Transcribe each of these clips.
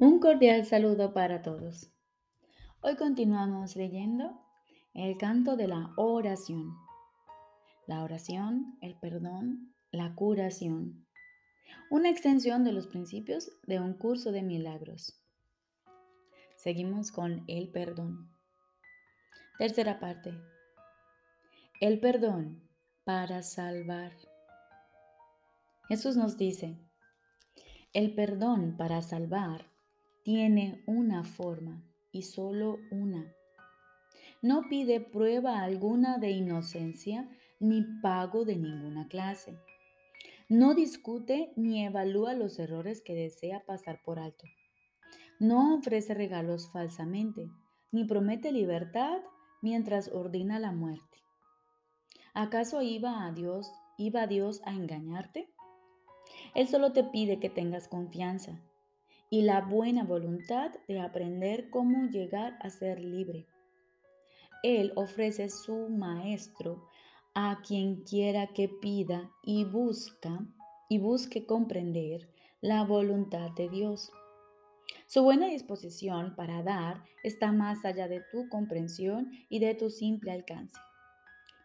Un cordial saludo para todos. Hoy continuamos leyendo el canto de la oración. La oración, el perdón, la curación. Una extensión de los principios de un curso de milagros. Seguimos con el perdón. Tercera parte. El perdón para salvar. Jesús nos dice, el perdón para salvar tiene una forma y solo una. No pide prueba alguna de inocencia ni pago de ninguna clase. No discute ni evalúa los errores que desea pasar por alto. No ofrece regalos falsamente, ni promete libertad mientras ordena la muerte. ¿Acaso iba a Dios, iba Dios a engañarte? Él solo te pide que tengas confianza y la buena voluntad de aprender cómo llegar a ser libre. Él ofrece su maestro a quien quiera que pida y busca y busque comprender la voluntad de Dios. Su buena disposición para dar está más allá de tu comprensión y de tu simple alcance.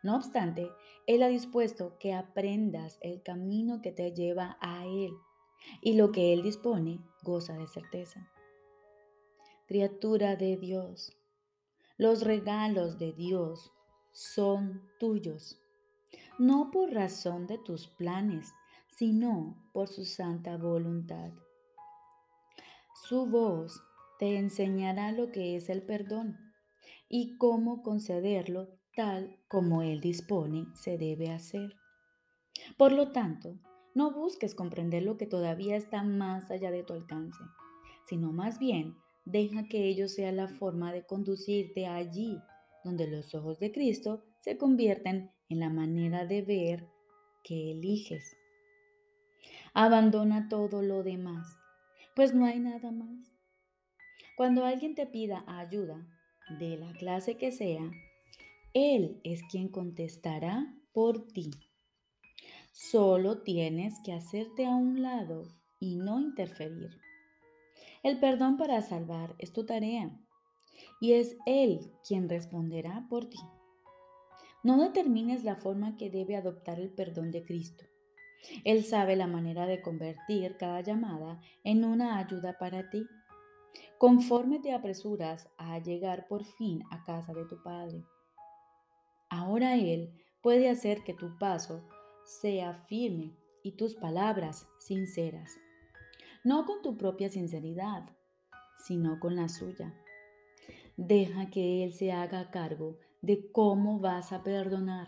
No obstante, Él ha dispuesto que aprendas el camino que te lleva a Él y lo que Él dispone goza de certeza. Criatura de Dios, los regalos de Dios son tuyos, no por razón de tus planes, sino por su santa voluntad. Su voz te enseñará lo que es el perdón y cómo concederlo tal como Él dispone se debe hacer. Por lo tanto, no busques comprender lo que todavía está más allá de tu alcance, sino más bien deja que ello sea la forma de conducirte allí donde los ojos de Cristo se convierten en la manera de ver que eliges. Abandona todo lo demás, pues no hay nada más. Cuando alguien te pida ayuda, de la clase que sea, Él es quien contestará por ti. Solo tienes que hacerte a un lado y no interferir. El perdón para salvar es tu tarea y es Él quien responderá por ti. No determines la forma que debe adoptar el perdón de Cristo. Él sabe la manera de convertir cada llamada en una ayuda para ti. Conforme te apresuras a llegar por fin a casa de tu Padre. Ahora Él puede hacer que tu paso sea firme y tus palabras sinceras. No con tu propia sinceridad, sino con la suya. Deja que Él se haga cargo de cómo vas a perdonar.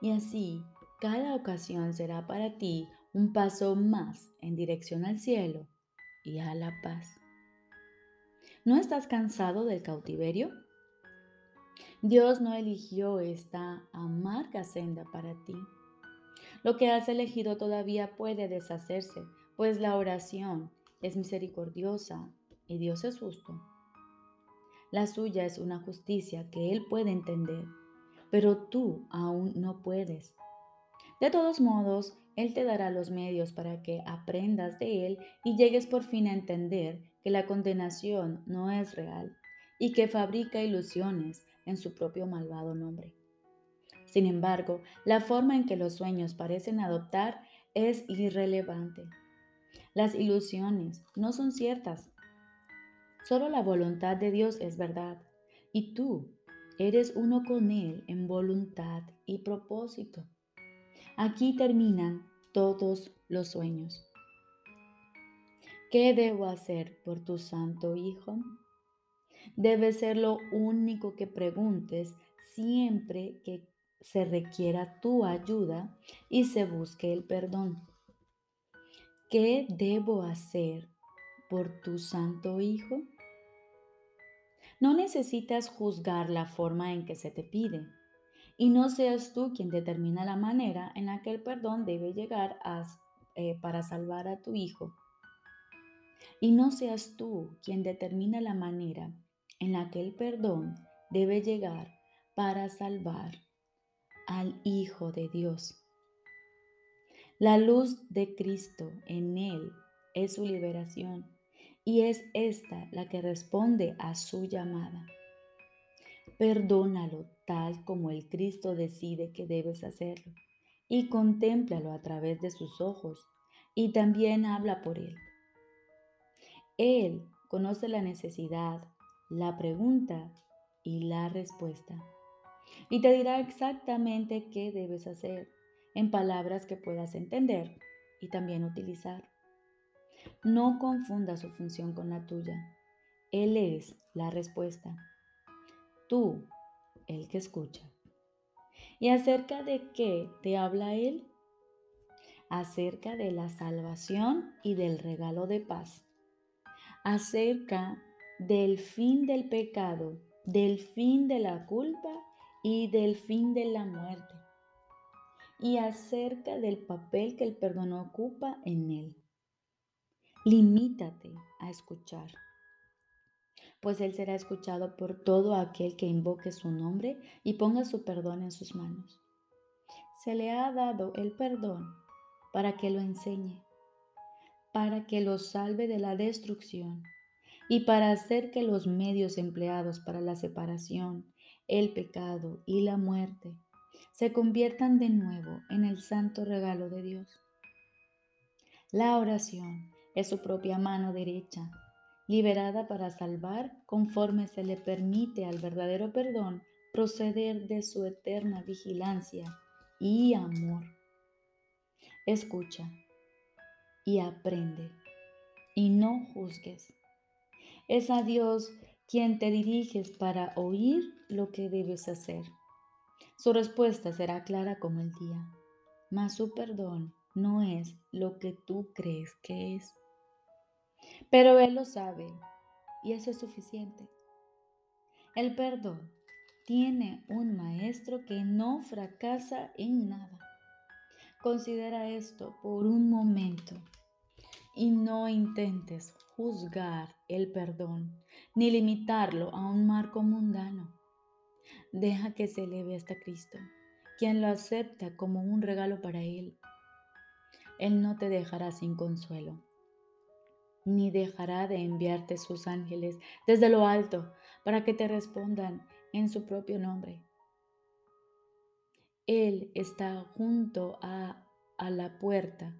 Y así, cada ocasión será para ti un paso más en dirección al cielo y a la paz. ¿No estás cansado del cautiverio? Dios no eligió esta amarga senda para ti. Lo que has elegido todavía puede deshacerse, pues la oración es misericordiosa y Dios es justo. La suya es una justicia que Él puede entender, pero tú aún no puedes. De todos modos, Él te dará los medios para que aprendas de Él y llegues por fin a entender que la condenación no es real y que fabrica ilusiones en su propio malvado nombre. Sin embargo, la forma en que los sueños parecen adoptar es irrelevante. Las ilusiones no son ciertas. Solo la voluntad de Dios es verdad. Y tú eres uno con Él en voluntad y propósito. Aquí terminan todos los sueños. ¿Qué debo hacer por tu santo Hijo? Debe ser lo único que preguntes siempre que se requiera tu ayuda y se busque el perdón. ¿Qué debo hacer por tu Santo Hijo? No necesitas juzgar la forma en que se te pide y no seas tú quien determina la manera en la que el perdón debe llegar eh, para salvar a tu hijo. Y no seas tú quien determina la manera en la que el perdón debe llegar para salvar al Hijo de Dios. La luz de Cristo en Él es su liberación y es esta la que responde a su llamada. Perdónalo tal como el Cristo decide que debes hacerlo y contémplalo a través de sus ojos y también habla por él. Él conoce la necesidad, la pregunta y la respuesta. Y te dirá exactamente qué debes hacer en palabras que puedas entender y también utilizar. No confunda su función con la tuya. Él es la respuesta. Tú, el que escucha. ¿Y acerca de qué te habla Él? Acerca de la salvación y del regalo de paz. Acerca del fin del pecado, del fin de la culpa y del fin de la muerte. Y acerca del papel que el perdón ocupa en Él. Limítate a escuchar, pues Él será escuchado por todo aquel que invoque su nombre y ponga su perdón en sus manos. Se le ha dado el perdón para que lo enseñe, para que lo salve de la destrucción y para hacer que los medios empleados para la separación, el pecado y la muerte se conviertan de nuevo en el santo regalo de Dios. La oración es su propia mano derecha, liberada para salvar conforme se le permite al verdadero perdón proceder de su eterna vigilancia y amor. Escucha y aprende y no juzgues. Es a Dios quien te diriges para oír lo que debes hacer. Su respuesta será clara como el día, mas su perdón no es lo que tú crees que es. Pero Él lo sabe y eso es suficiente. El perdón tiene un maestro que no fracasa en nada. Considera esto por un momento y no intentes juzgar el perdón ni limitarlo a un marco mundano. Deja que se eleve hasta Cristo, quien lo acepta como un regalo para Él. Él no te dejará sin consuelo ni dejará de enviarte sus ángeles desde lo alto para que te respondan en su propio nombre. Él está junto a, a la puerta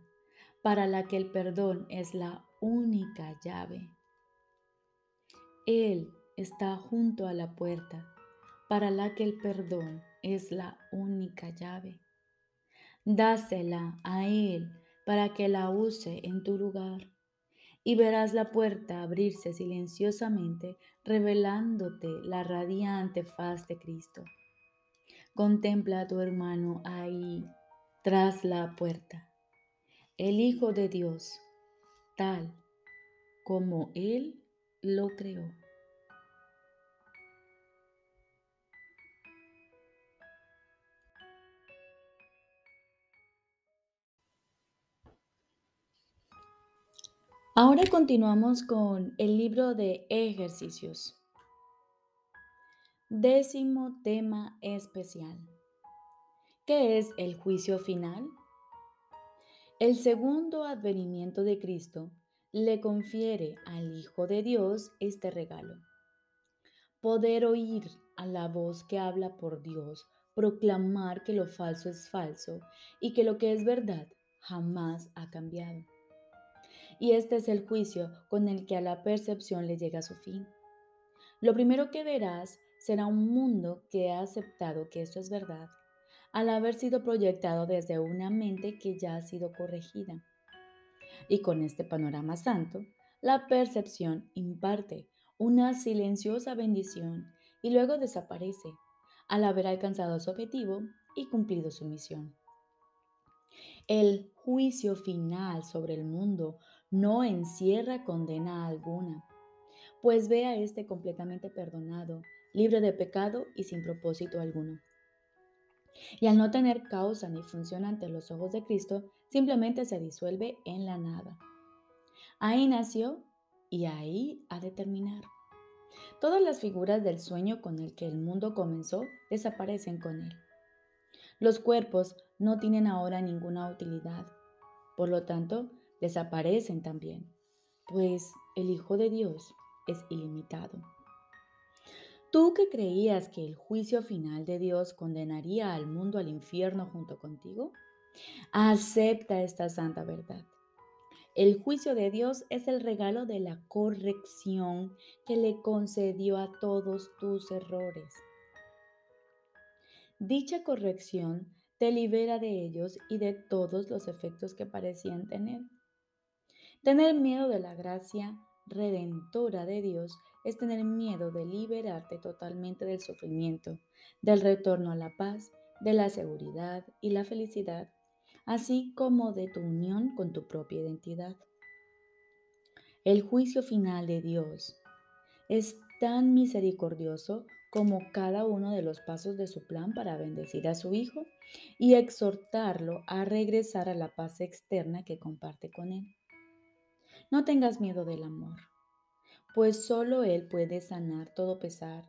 para la que el perdón es la única llave. Él está junto a la puerta para la que el perdón es la única llave. Dásela a Él para que la use en tu lugar y verás la puerta abrirse silenciosamente, revelándote la radiante faz de Cristo. Contempla a tu hermano ahí, tras la puerta, el Hijo de Dios, tal como Él lo creó. Ahora continuamos con el libro de ejercicios. Décimo tema especial. ¿Qué es el juicio final? El segundo advenimiento de Cristo le confiere al Hijo de Dios este regalo. Poder oír a la voz que habla por Dios, proclamar que lo falso es falso y que lo que es verdad jamás ha cambiado y este es el juicio con el que a la percepción le llega su fin. Lo primero que verás será un mundo que ha aceptado que eso es verdad, al haber sido proyectado desde una mente que ya ha sido corregida. Y con este panorama santo, la percepción imparte una silenciosa bendición y luego desaparece al haber alcanzado su objetivo y cumplido su misión. El juicio final sobre el mundo no encierra condena alguna, pues ve a este completamente perdonado, libre de pecado y sin propósito alguno. Y al no tener causa ni función ante los ojos de Cristo, simplemente se disuelve en la nada. Ahí nació y ahí ha de terminar. Todas las figuras del sueño con el que el mundo comenzó desaparecen con él. Los cuerpos no tienen ahora ninguna utilidad. Por lo tanto, desaparecen también. pues el Hijo de Dios es ilimitado. Tú que creías que el juicio final de Dios condenaría al mundo al infierno junto contigo, acepta esta santa verdad. El juicio de Dios es el regalo de la corrección que le concedió a todos tus errores. Dicha corrección te libera de ellos y de todos los efectos que parecían tener. Tener miedo de la gracia redentora de Dios es tener miedo de liberarte totalmente del sufrimiento, del retorno a la paz, de la seguridad y la felicidad, así como de tu unión con tu propia identidad. El juicio final de Dios es tan misericordioso como cada uno de los pasos de su plan para bendecir a su Hijo y exhortarlo a regresar a la paz externa que comparte con Él. No tengas miedo del amor pues solo Él puede sanar todo pesar,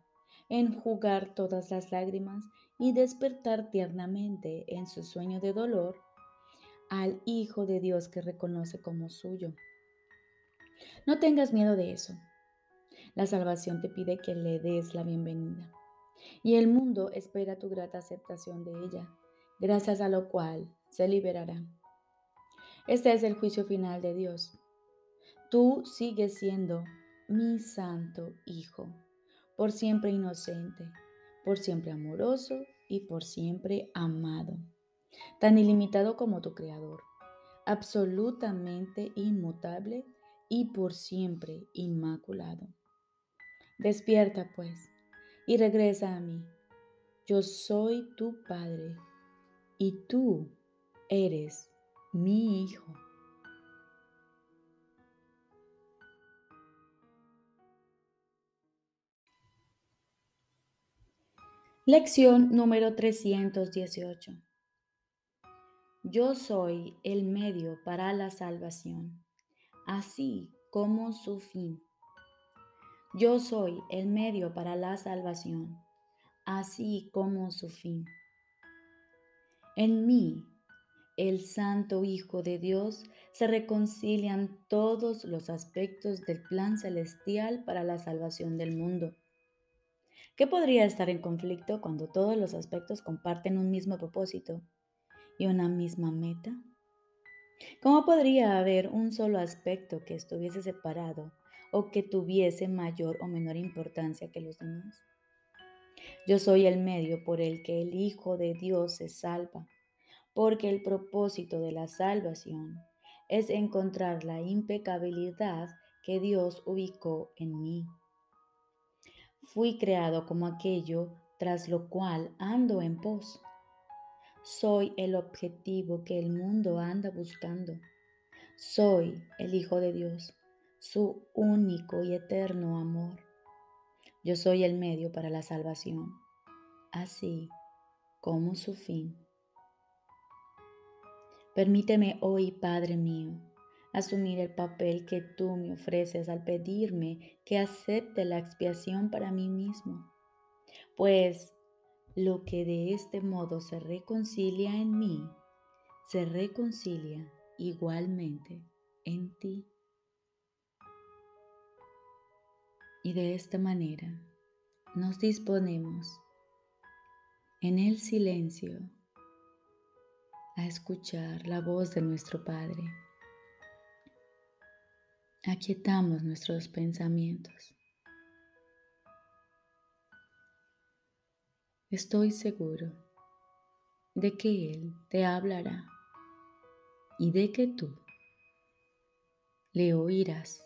enjugar todas las lágrimas y despertar tiernamente en su sueño de dolor al Hijo de Dios que reconoce como suyo. No tengas miedo de eso. La salvación te pide que le des la bienvenida y el mundo espera tu grata aceptación de ella, gracias a lo cual se liberará. Este es el juicio final de Dios. Tú sigues siendo mi santo Hijo, por siempre inocente, por siempre amoroso y por siempre amado, tan ilimitado como tu Creador, absolutamente inmutable y por siempre inmaculado. Despierta pues y regresa a mí. Yo soy tu Padre y tú eres mi Hijo. Lección número 318. Yo soy el medio para la salvación, así como su fin. Yo soy el medio para la salvación, así como su fin. En mí, el Santo Hijo de Dios, se reconcilian todos los aspectos del plan celestial para la salvación del mundo ¿Qué podría estar en conflicto cuando todos los aspectos comparten un mismo propósito y una misma meta? ¿Cómo podría haber un solo aspecto que estuviese separado o que tuviese mayor o menor importancia que los demás? Yo soy el medio por el que el Hijo de Dios se salva, porque el propósito de la salvación es encontrar la impecabilidad que Dios ubicó en mí. Fui creado como aquello tras lo cual ando en pos. Soy el objetivo que el mundo anda buscando. Soy el Hijo de Dios, su único y eterno amor. Yo soy el medio para la salvación, así como su fin. Permíteme hoy, Padre mío, asumir el papel que tú me ofreces al pedirme que acepte la expiación para mí mismo. Pues lo que de este modo se reconcilia en mí, se reconcilia igualmente en ti. Y de esta manera nos disponemos en el silencio a escuchar la voz de nuestro Padre aquietamos nuestros pensamientos. Estoy seguro de que Él te hablará y de que tú le oirás.